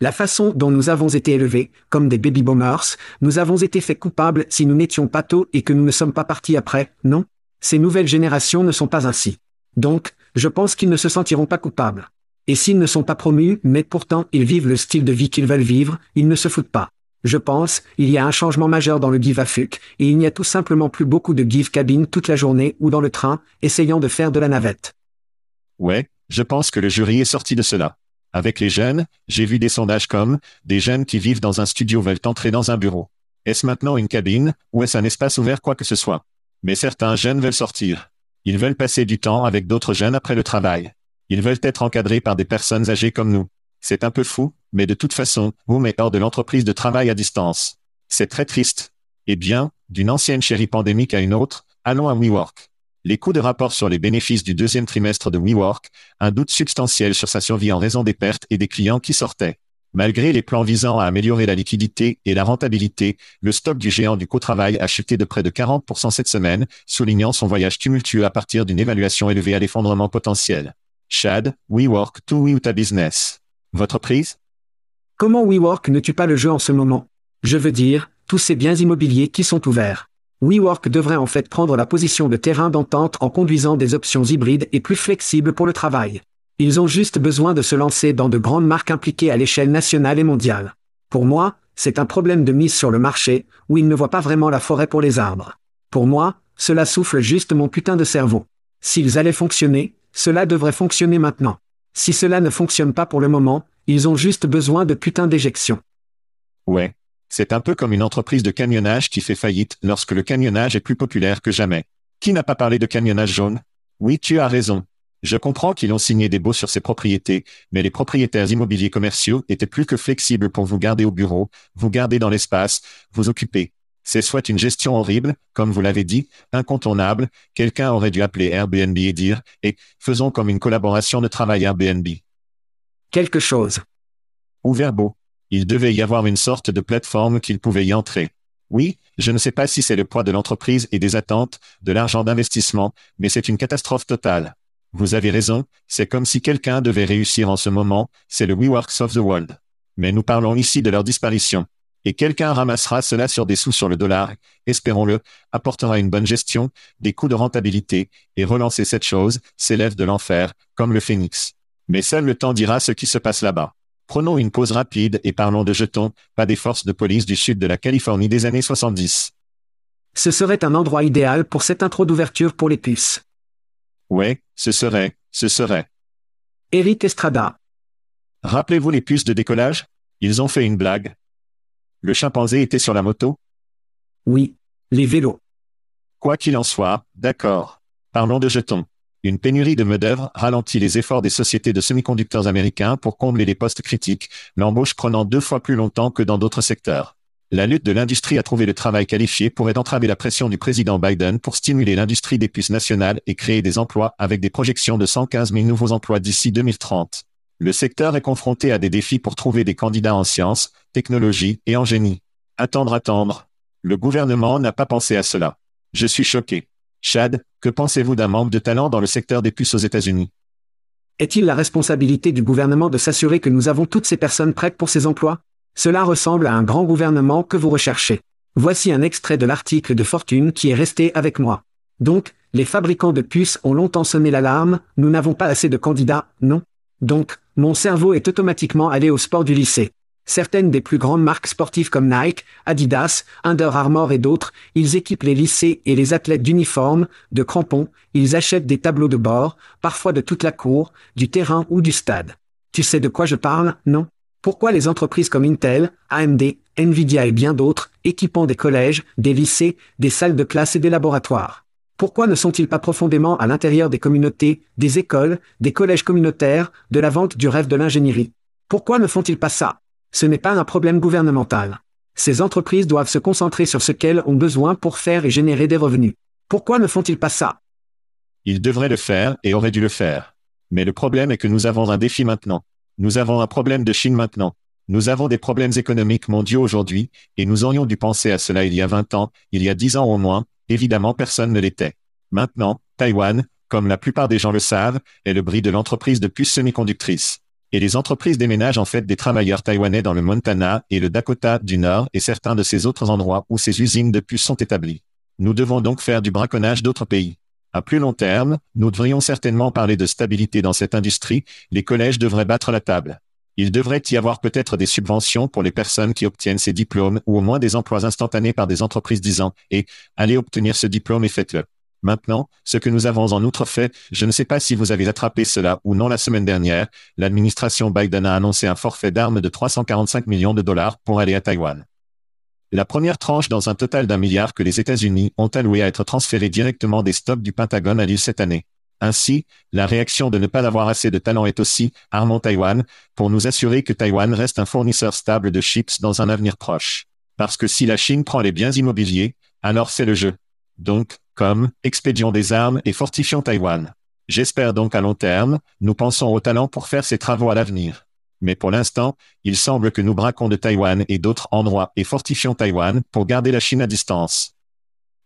La façon dont nous avons été élevés, comme des baby boomers, nous avons été faits coupables si nous n'étions pas tôt et que nous ne sommes pas partis après, non? Ces nouvelles générations ne sont pas ainsi. Donc, je pense qu'ils ne se sentiront pas coupables. Et s'ils ne sont pas promus, mais pourtant ils vivent le style de vie qu'ils veulent vivre, ils ne se foutent pas. Je pense, il y a un changement majeur dans le give a fuck, et il n'y a tout simplement plus beaucoup de give cabine toute la journée ou dans le train, essayant de faire de la navette. Ouais, je pense que le jury est sorti de cela. Avec les jeunes, j'ai vu des sondages comme des jeunes qui vivent dans un studio veulent entrer dans un bureau. Est-ce maintenant une cabine, ou est-ce un espace ouvert quoi que ce soit? Mais certains jeunes veulent sortir. Ils veulent passer du temps avec d'autres jeunes après le travail. Ils veulent être encadrés par des personnes âgées comme nous. C'est un peu fou, mais de toute façon, vous hors de l'entreprise de travail à distance. C'est très triste. Eh bien, d'une ancienne chérie pandémique à une autre, allons à WeWork. Les coûts de rapport sur les bénéfices du deuxième trimestre de WeWork, un doute substantiel sur sa survie en raison des pertes et des clients qui sortaient. Malgré les plans visant à améliorer la liquidité et la rentabilité, le stock du géant du co-travail a chuté de près de 40% cette semaine, soulignant son voyage tumultueux à partir d'une évaluation élevée à l'effondrement potentiel. Chad, WeWork to We Business. Votre prise? Comment WeWork ne tue pas le jeu en ce moment? Je veux dire, tous ces biens immobiliers qui sont ouverts. WeWork devrait en fait prendre la position de terrain d'entente en conduisant des options hybrides et plus flexibles pour le travail. Ils ont juste besoin de se lancer dans de grandes marques impliquées à l'échelle nationale et mondiale. Pour moi, c'est un problème de mise sur le marché, où ils ne voient pas vraiment la forêt pour les arbres. Pour moi, cela souffle juste mon putain de cerveau. S'ils allaient fonctionner, cela devrait fonctionner maintenant. Si cela ne fonctionne pas pour le moment, ils ont juste besoin de putain d'éjection. Ouais. C'est un peu comme une entreprise de camionnage qui fait faillite lorsque le camionnage est plus populaire que jamais. Qui n'a pas parlé de camionnage jaune? Oui, tu as raison. Je comprends qu'ils ont signé des baux sur ces propriétés, mais les propriétaires immobiliers commerciaux étaient plus que flexibles pour vous garder au bureau, vous garder dans l'espace, vous occuper. C'est soit une gestion horrible, comme vous l'avez dit, incontournable, quelqu'un aurait dû appeler Airbnb et dire, et, faisons comme une collaboration de travail Airbnb. Quelque chose. Ou Verbo. Il devait y avoir une sorte de plateforme qu'il pouvait y entrer. Oui, je ne sais pas si c'est le poids de l'entreprise et des attentes, de l'argent d'investissement, mais c'est une catastrophe totale. Vous avez raison, c'est comme si quelqu'un devait réussir en ce moment, c'est le WeWorks of the World. Mais nous parlons ici de leur disparition. Et quelqu'un ramassera cela sur des sous sur le dollar, espérons-le, apportera une bonne gestion, des coûts de rentabilité, et relancer cette chose, s'élève de l'enfer, comme le phénix. Mais seul le temps dira ce qui se passe là-bas. Prenons une pause rapide et parlons de jetons, pas des forces de police du sud de la Californie des années 70. Ce serait un endroit idéal pour cette intro d'ouverture pour les puces. Ouais, ce serait, ce serait. Eric Estrada. Rappelez-vous les puces de décollage? Ils ont fait une blague. Le chimpanzé était sur la moto? Oui. Les vélos. Quoi qu'il en soit, d'accord. Parlons de jetons. Une pénurie de main-d'œuvre ralentit les efforts des sociétés de semi-conducteurs américains pour combler les postes critiques, l'embauche prenant deux fois plus longtemps que dans d'autres secteurs. La lutte de l'industrie à trouver le travail qualifié pourrait entraver la pression du président Biden pour stimuler l'industrie des puces nationales et créer des emplois avec des projections de 115 000 nouveaux emplois d'ici 2030. Le secteur est confronté à des défis pour trouver des candidats en sciences, technologie et en génie. Attendre, attendre. Le gouvernement n'a pas pensé à cela. Je suis choqué. Chad, que pensez-vous d'un manque de talent dans le secteur des puces aux États-Unis? Est-il la responsabilité du gouvernement de s'assurer que nous avons toutes ces personnes prêtes pour ces emplois? Cela ressemble à un grand gouvernement que vous recherchez. Voici un extrait de l'article de Fortune qui est resté avec moi. Donc, les fabricants de puces ont longtemps sonné l'alarme, nous n'avons pas assez de candidats, non? Donc, mon cerveau est automatiquement allé au sport du lycée. Certaines des plus grandes marques sportives comme Nike, Adidas, Under Armour et d'autres, ils équipent les lycées et les athlètes d'uniformes, de crampons, ils achètent des tableaux de bord, parfois de toute la cour, du terrain ou du stade. Tu sais de quoi je parle, non? Pourquoi les entreprises comme Intel, AMD, Nvidia et bien d'autres, équipant des collèges, des lycées, des salles de classe et des laboratoires? Pourquoi ne sont-ils pas profondément à l'intérieur des communautés, des écoles, des collèges communautaires, de la vente du rêve de l'ingénierie? Pourquoi ne font-ils pas ça? Ce n'est pas un problème gouvernemental. Ces entreprises doivent se concentrer sur ce qu'elles ont besoin pour faire et générer des revenus. Pourquoi ne font-ils pas ça? Ils devraient le faire et auraient dû le faire. Mais le problème est que nous avons un défi maintenant. Nous avons un problème de Chine maintenant. Nous avons des problèmes économiques mondiaux aujourd'hui, et nous aurions dû penser à cela il y a 20 ans, il y a 10 ans au moins, évidemment personne ne l'était. Maintenant, Taïwan, comme la plupart des gens le savent, est le bris de l'entreprise de puces semi-conductrices et les entreprises déménagent en fait des travailleurs taïwanais dans le Montana et le Dakota du Nord et certains de ces autres endroits où ces usines de puces sont établies. Nous devons donc faire du braconnage d'autres pays. À plus long terme, nous devrions certainement parler de stabilité dans cette industrie, les collèges devraient battre la table. Il devrait y avoir peut-être des subventions pour les personnes qui obtiennent ces diplômes ou au moins des emplois instantanés par des entreprises disant, et, allez obtenir ce diplôme et faites-le. Maintenant, ce que nous avons en outre fait, je ne sais pas si vous avez attrapé cela ou non la semaine dernière, l'administration Biden a annoncé un forfait d'armes de 345 millions de dollars pour aller à Taïwan. La première tranche dans un total d'un milliard que les États-Unis ont alloué à être transférés directement des stocks du Pentagone à l'île cette année. Ainsi, la réaction de ne pas avoir assez de talent est aussi, armons Taïwan, pour nous assurer que Taïwan reste un fournisseur stable de chips dans un avenir proche. Parce que si la Chine prend les biens immobiliers, alors c'est le jeu. Donc, comme expédions des armes et fortifions Taïwan. J'espère donc à long terme, nous pensons au talent pour faire ces travaux à l'avenir. Mais pour l'instant, il semble que nous braquons de Taïwan et d'autres endroits et fortifions Taïwan pour garder la Chine à distance.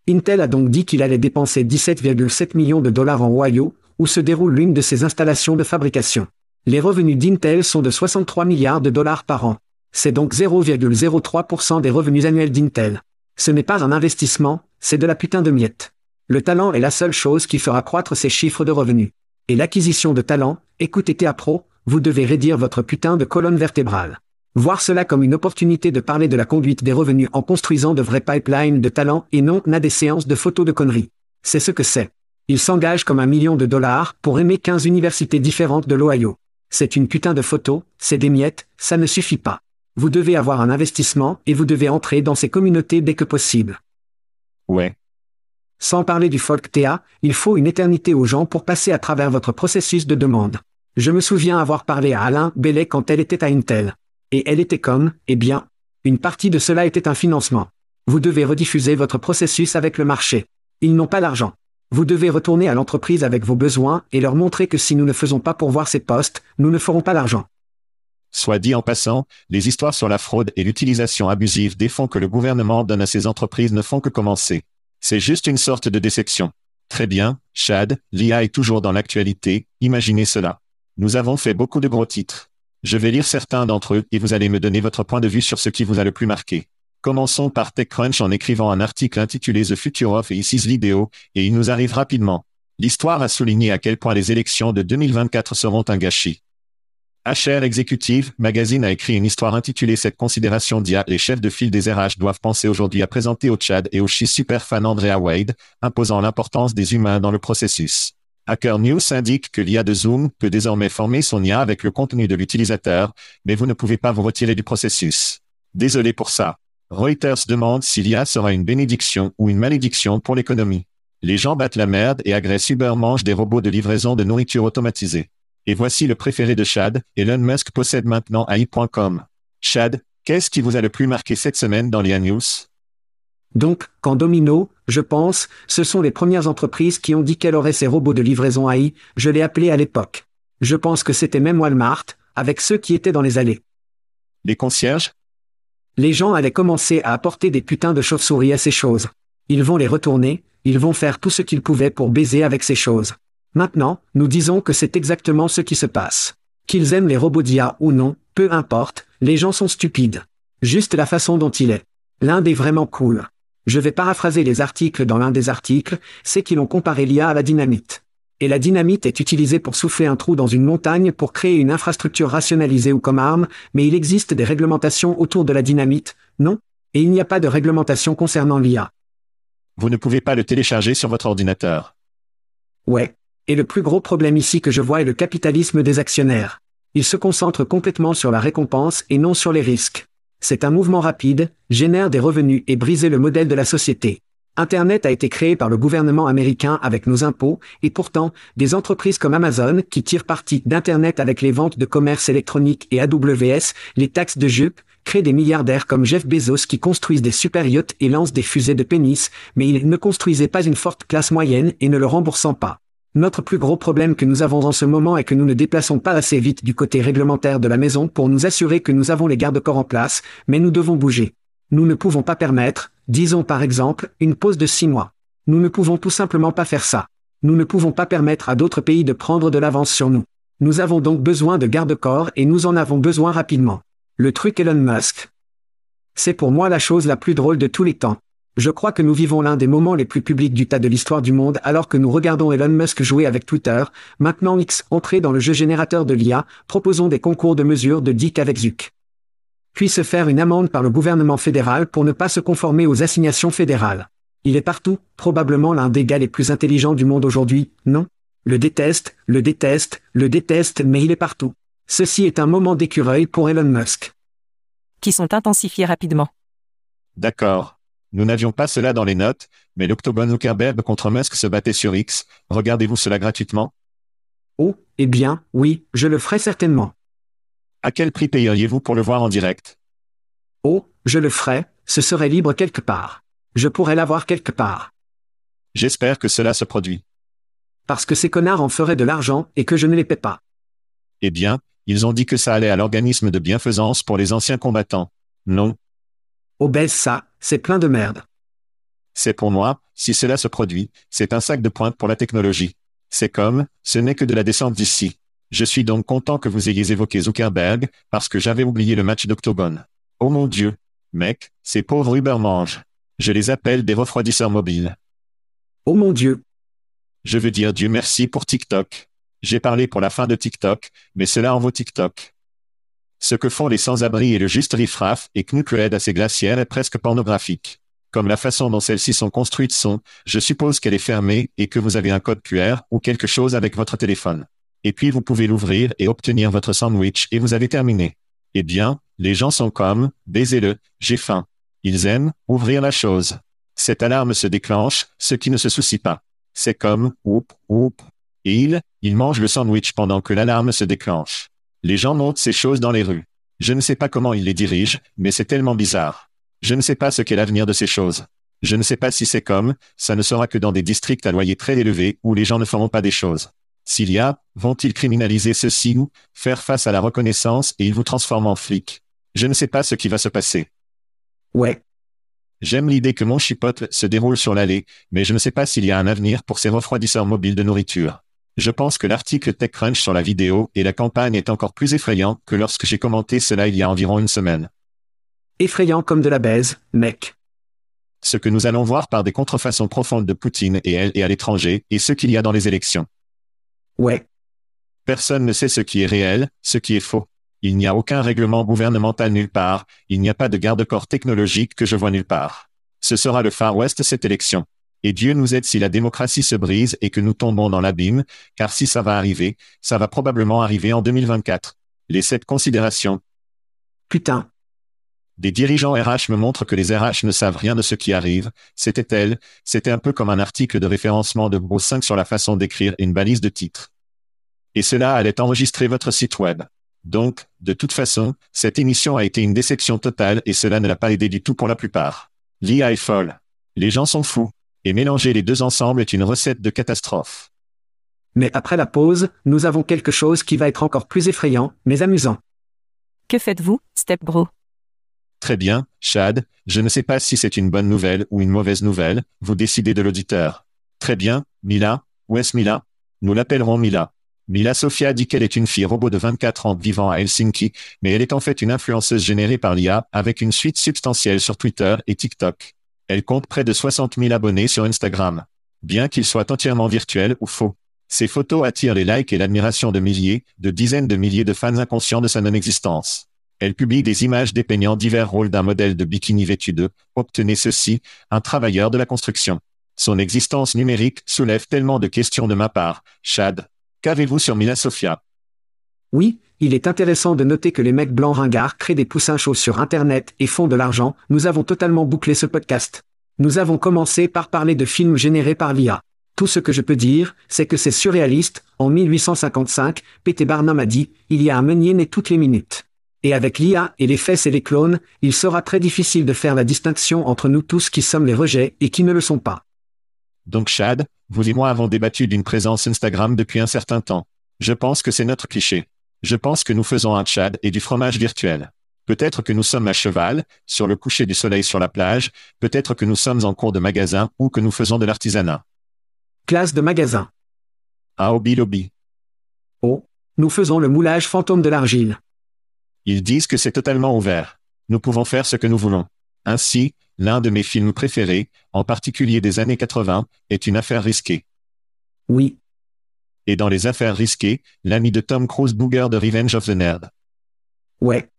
Intel a donc dit qu'il allait dépenser 17,7 millions de dollars en Ohio, où se déroule l'une de ses installations de fabrication. Les revenus d'Intel sont de 63 milliards de dollars par an. C'est donc 0,03% des revenus annuels d'Intel. Ce n'est pas un investissement, c'est de la putain de miettes. Le talent est la seule chose qui fera croître ses chiffres de revenus. Et l'acquisition de talent, écoutez TA Pro, vous devez rédire votre putain de colonne vertébrale. Voir cela comme une opportunité de parler de la conduite des revenus en construisant de vrais pipelines de talent et non n'a des séances de photos de conneries. C'est ce que c'est. Il s'engage comme un million de dollars pour aimer 15 universités différentes de l'Ohio. C'est une putain de photo, c'est des miettes, ça ne suffit pas. Vous devez avoir un investissement et vous devez entrer dans ces communautés dès que possible. Ouais, sans parler du folk TA, il faut une éternité aux gens pour passer à travers votre processus de demande. Je me souviens avoir parlé à Alain Bellet quand elle était à Intel. Et elle était comme, eh bien, une partie de cela était un financement. Vous devez rediffuser votre processus avec le marché. Ils n'ont pas l'argent. Vous devez retourner à l'entreprise avec vos besoins et leur montrer que si nous ne faisons pas pourvoir ces postes, nous ne ferons pas l'argent. Soit dit en passant, les histoires sur la fraude et l'utilisation abusive des fonds que le gouvernement donne à ces entreprises ne font que commencer. C'est juste une sorte de déception. Très bien, Chad, l'IA est toujours dans l'actualité, imaginez cela. Nous avons fait beaucoup de gros titres. Je vais lire certains d'entre eux et vous allez me donner votre point de vue sur ce qui vous a le plus marqué. Commençons par TechCrunch en écrivant un article intitulé The Future of Isis Video, et il nous arrive rapidement. L'histoire a souligné à quel point les élections de 2024 seront un gâchis. HR Executive Magazine a écrit une histoire intitulée Cette considération d'IA. Les chefs de file des RH doivent penser aujourd'hui à présenter au Tchad et au chi fan Andrea Wade, imposant l'importance des humains dans le processus. Hacker News indique que l'IA de Zoom peut désormais former son IA avec le contenu de l'utilisateur, mais vous ne pouvez pas vous retirer du processus. Désolé pour ça. Reuters demande si l'IA sera une bénédiction ou une malédiction pour l'économie. Les gens battent la merde et agressent Uber mange des robots de livraison de nourriture automatisés. Et voici le préféré de Chad, Elon Musk possède maintenant AI.com. Chad, qu'est-ce qui vous a le plus marqué cette semaine dans l'IA News? Donc, quand Domino, je pense, ce sont les premières entreprises qui ont dit qu'elles auraient ces robots de livraison AI, je l'ai appelé à l'époque. Je pense que c'était même Walmart, avec ceux qui étaient dans les allées. Les concierges? Les gens allaient commencer à apporter des putains de chauves-souris à ces choses. Ils vont les retourner, ils vont faire tout ce qu'ils pouvaient pour baiser avec ces choses. Maintenant, nous disons que c'est exactement ce qui se passe. Qu'ils aiment les robots d'IA ou non, peu importe, les gens sont stupides. Juste la façon dont il est. L'Inde est vraiment cool. Je vais paraphraser les articles dans l'un des articles, c'est qu'ils ont comparé l'IA à la dynamite. Et la dynamite est utilisée pour souffler un trou dans une montagne pour créer une infrastructure rationalisée ou comme arme, mais il existe des réglementations autour de la dynamite, non? Et il n'y a pas de réglementation concernant l'IA. Vous ne pouvez pas le télécharger sur votre ordinateur. Ouais, et le plus gros problème ici que je vois est le capitalisme des actionnaires. Ils se concentrent complètement sur la récompense et non sur les risques. C'est un mouvement rapide, génère des revenus et briser le modèle de la société. Internet a été créé par le gouvernement américain avec nos impôts, et pourtant, des entreprises comme Amazon, qui tirent parti d'Internet avec les ventes de commerce électronique et AWS, les taxes de jupe, créent des milliardaires comme Jeff Bezos qui construisent des super yachts et lancent des fusées de pénis, mais ils ne construisaient pas une forte classe moyenne et ne le remboursant pas. Notre plus gros problème que nous avons en ce moment est que nous ne déplaçons pas assez vite du côté réglementaire de la maison pour nous assurer que nous avons les garde-corps en place, mais nous devons bouger. Nous ne pouvons pas permettre, disons par exemple, une pause de six mois. Nous ne pouvons tout simplement pas faire ça. Nous ne pouvons pas permettre à d'autres pays de prendre de l'avance sur nous. Nous avons donc besoin de garde-corps et nous en avons besoin rapidement. Le truc Elon Musk. C'est pour moi la chose la plus drôle de tous les temps. Je crois que nous vivons l'un des moments les plus publics du tas de l'histoire du monde alors que nous regardons Elon Musk jouer avec Twitter, maintenant X entrer dans le jeu générateur de l'IA, proposons des concours de mesure de Dick avec Zuck. Puis se faire une amende par le gouvernement fédéral pour ne pas se conformer aux assignations fédérales. Il est partout, probablement l'un des gars les plus intelligents du monde aujourd'hui, non? Le déteste, le déteste, le déteste, mais il est partout. Ceci est un moment d'écureuil pour Elon Musk. Qui sont intensifiés rapidement. D'accord. Nous n'avions pas cela dans les notes, mais l'Octobon Zuckerberg contre Musk se battait sur X. Regardez-vous cela gratuitement? Oh, eh bien, oui, je le ferai certainement. À quel prix payeriez-vous pour le voir en direct? Oh, je le ferai, ce serait libre quelque part. Je pourrais l'avoir quelque part. J'espère que cela se produit. Parce que ces connards en feraient de l'argent et que je ne les paie pas. Eh bien, ils ont dit que ça allait à l'organisme de bienfaisance pour les anciens combattants. Non, Oh baisse ça, c'est plein de merde. C'est pour moi, si cela se produit, c'est un sac de pointe pour la technologie. C'est comme, ce n'est que de la descente d'ici. Je suis donc content que vous ayez évoqué Zuckerberg, parce que j'avais oublié le match d'Octobone. Oh mon Dieu. Mec, ces pauvres Uber mangent. Je les appelle des refroidisseurs mobiles. Oh mon Dieu. Je veux dire Dieu merci pour TikTok. J'ai parlé pour la fin de TikTok, mais cela en vaut TikTok. Ce que font les sans-abri et le juste riffraff et à ces glacières est presque pornographique. Comme la façon dont celles-ci sont construites sont, je suppose qu'elle est fermée et que vous avez un code QR ou quelque chose avec votre téléphone. Et puis vous pouvez l'ouvrir et obtenir votre sandwich et vous avez terminé. Eh bien, les gens sont comme, baisez-le, j'ai faim. Ils aiment, ouvrir la chose. Cette alarme se déclenche, ce qui ne se soucie pas. C'est comme, oup, oup. Et il, il mange le sandwich pendant que l'alarme se déclenche. Les gens montent ces choses dans les rues. Je ne sais pas comment ils les dirigent, mais c'est tellement bizarre. Je ne sais pas ce qu'est l'avenir de ces choses. Je ne sais pas si c'est comme, ça ne sera que dans des districts à loyer très élevé où les gens ne feront pas des choses. S'il y a, vont-ils criminaliser ceci ou faire face à la reconnaissance et ils vous transforment en flic Je ne sais pas ce qui va se passer. Ouais. J'aime l'idée que mon chipotle se déroule sur l'allée, mais je ne sais pas s'il y a un avenir pour ces refroidisseurs mobiles de nourriture. Je pense que l'article TechCrunch sur la vidéo et la campagne est encore plus effrayant que lorsque j'ai commenté cela il y a environ une semaine. Effrayant comme de la baise, mec. Ce que nous allons voir par des contrefaçons profondes de Poutine et elle et à l'étranger, et ce qu'il y a dans les élections. Ouais. Personne ne sait ce qui est réel, ce qui est faux. Il n'y a aucun règlement gouvernemental nulle part, il n'y a pas de garde-corps technologique que je vois nulle part. Ce sera le Far West cette élection. Et Dieu nous aide si la démocratie se brise et que nous tombons dans l'abîme, car si ça va arriver, ça va probablement arriver en 2024. Les sept considérations. Putain. Des dirigeants RH me montrent que les RH ne savent rien de ce qui arrive. C'était elle, c'était un peu comme un article de référencement de Bro 5 sur la façon d'écrire une balise de titre. Et cela allait enregistrer votre site web. Donc, de toute façon, cette émission a été une déception totale et cela ne l'a pas aidé du tout pour la plupart. L'IA est folle. Les gens sont fous. Et mélanger les deux ensemble est une recette de catastrophe. Mais après la pause, nous avons quelque chose qui va être encore plus effrayant, mais amusant. Que faites-vous, Step Bro? Très bien, Chad, je ne sais pas si c'est une bonne nouvelle ou une mauvaise nouvelle, vous décidez de l'auditeur. Très bien, Mila, où est-ce Mila? Nous l'appellerons Mila. Mila Sofia dit qu'elle est une fille robot de 24 ans vivant à Helsinki, mais elle est en fait une influenceuse générée par l'IA avec une suite substantielle sur Twitter et TikTok. Elle compte près de 60 000 abonnés sur Instagram. Bien qu'il soit entièrement virtuel ou faux. Ses photos attirent les likes et l'admiration de milliers, de dizaines de milliers de fans inconscients de sa non-existence. Elle publie des images dépeignant divers rôles d'un modèle de bikini vêtu de Obtenez ceci, un travailleur de la construction. Son existence numérique soulève tellement de questions de ma part. Chad, qu'avez-vous sur Mila Sofia? Oui, il est intéressant de noter que les mecs blancs ringards créent des poussins chauds sur Internet et font de l'argent. Nous avons totalement bouclé ce podcast. Nous avons commencé par parler de films générés par l'IA. Tout ce que je peux dire, c'est que c'est surréaliste. En 1855, P.T. Barnum a dit, il y a un meunier né toutes les minutes. Et avec l'IA et les fesses et les clones, il sera très difficile de faire la distinction entre nous tous qui sommes les rejets et qui ne le sont pas. Donc Chad, vous et moi avons débattu d'une présence Instagram depuis un certain temps. Je pense que c'est notre cliché. Je pense que nous faisons un Chad et du fromage virtuel. Peut-être que nous sommes à cheval, sur le coucher du soleil sur la plage, peut-être que nous sommes en cours de magasin ou que nous faisons de l'artisanat. Classe de magasin. Ah Obi Lobby. Oh, nous faisons le moulage fantôme de l'argile. Ils disent que c'est totalement ouvert. Nous pouvons faire ce que nous voulons. Ainsi, l'un de mes films préférés, en particulier des années 80, est une affaire risquée. Oui. Et dans les affaires risquées, l'ami de Tom Cruise Booger de Revenge of the Nerd. Ouais.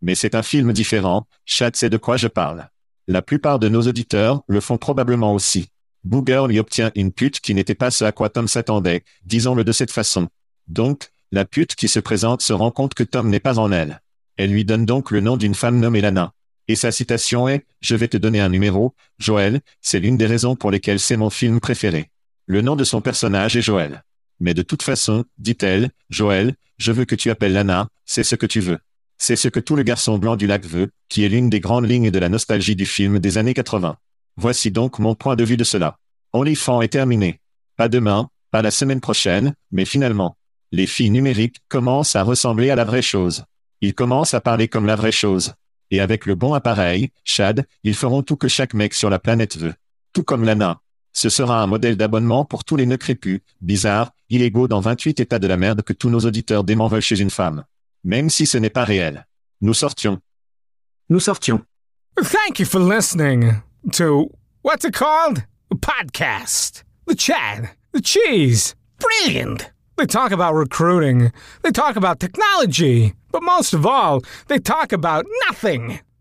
Mais c'est un film différent, Chad sait de quoi je parle. La plupart de nos auditeurs le font probablement aussi. Booger lui obtient une pute qui n'était pas ce à quoi Tom s'attendait, disons-le de cette façon. Donc, la pute qui se présente se rend compte que Tom n'est pas en elle. Elle lui donne donc le nom d'une femme nommée Lana. Et sa citation est ⁇ Je vais te donner un numéro, Joël, c'est l'une des raisons pour lesquelles c'est mon film préféré. Le nom de son personnage est Joël. Mais de toute façon, dit-elle, Joël, je veux que tu appelles Lana, c'est ce que tu veux. C'est ce que tout le garçon blanc du lac veut, qui est l'une des grandes lignes de la nostalgie du film des années 80. Voici donc mon point de vue de cela. OnlyFans est terminé. Pas demain, pas la semaine prochaine, mais finalement les filles numériques commencent à ressembler à la vraie chose. Ils commencent à parler comme la vraie chose. Et avec le bon appareil, Chad, ils feront tout que chaque mec sur la planète veut. Tout comme Lana. Ce sera un modèle d'abonnement pour tous les nœuds crépus, bizarres, illégaux dans 28 états de la merde que tous nos auditeurs dément veulent chez une femme. Même si ce n'est pas réel. Nous sortions. Nous sortions. Thank you for listening to what's it called? A podcast. The Chad. The Cheese. Brilliant. They talk about recruiting. They talk about technology. But most of all, they talk about nothing.